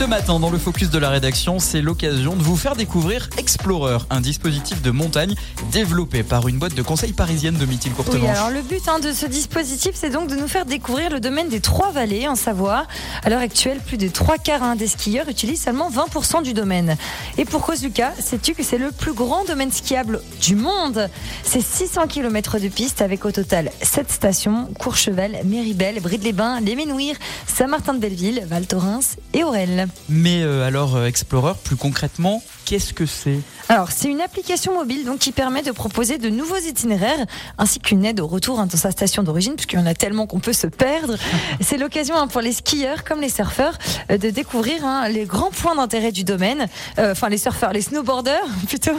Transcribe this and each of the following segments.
Ce matin, dans le focus de la rédaction, c'est l'occasion de vous faire découvrir Explorer, un dispositif de montagne développé par une boîte de conseil parisienne de Mithil Courtemanche. alors le but hein, de ce dispositif, c'est donc de nous faire découvrir le domaine des trois vallées en Savoie. À l'heure actuelle, plus de trois quarts hein, des skieurs utilisent seulement 20% du domaine. Et pour cause, Lucas, sais-tu que c'est le plus grand domaine skiable du monde? C'est 600 km de piste avec au total 7 stations Courchevel, Méribel, Bride-les-Bains, Les Ménouires, Saint-Martin-de-Belleville, Val Thorens et Aurel. Mais euh, alors, euh, Explorer, plus concrètement, qu'est-ce que c'est? Alors, c'est une application mobile donc qui permet de proposer de nouveaux itinéraires ainsi qu'une aide au retour hein, dans sa station d'origine, puisqu'il y en a tellement qu'on peut se perdre. C'est l'occasion hein, pour les skieurs comme les surfeurs euh, de découvrir hein, les grands points d'intérêt du domaine. Enfin, les surfeurs, les snowboarders plutôt.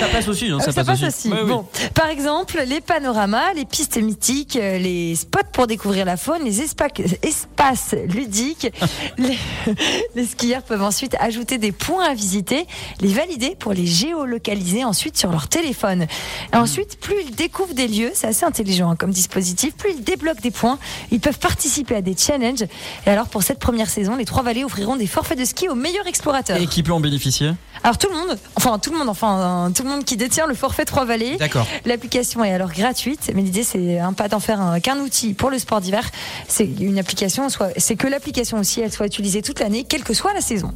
Ça passe aussi, hein, Euh, ça passe aussi. Bon, par exemple, les panoramas, les pistes mythiques, euh, les spots pour découvrir la faune, les espa- espaces ludiques. les, les skieurs peuvent ensuite ajouter des points à visiter, les valider pour les géolocaliser ensuite sur leur téléphone. Et ensuite, plus ils découvrent des lieux, c'est assez intelligent hein, comme dispositif, plus ils débloquent des points, ils peuvent participer à des challenges. Et alors, pour cette première saison, les trois vallées offriront des forfaits de ski aux meilleurs explorateurs. Et qui peut en bénéficier? Alors tout le monde, enfin tout le monde, enfin tout le monde qui détient le forfait Trois Vallées. D'accord. L'application est alors gratuite, mais l'idée c'est un pas d'en faire un- qu'un outil pour le sport d'hiver. C'est une application, soit c'est que l'application aussi, elle soit utilisée toute l'année, quelle que soit la saison.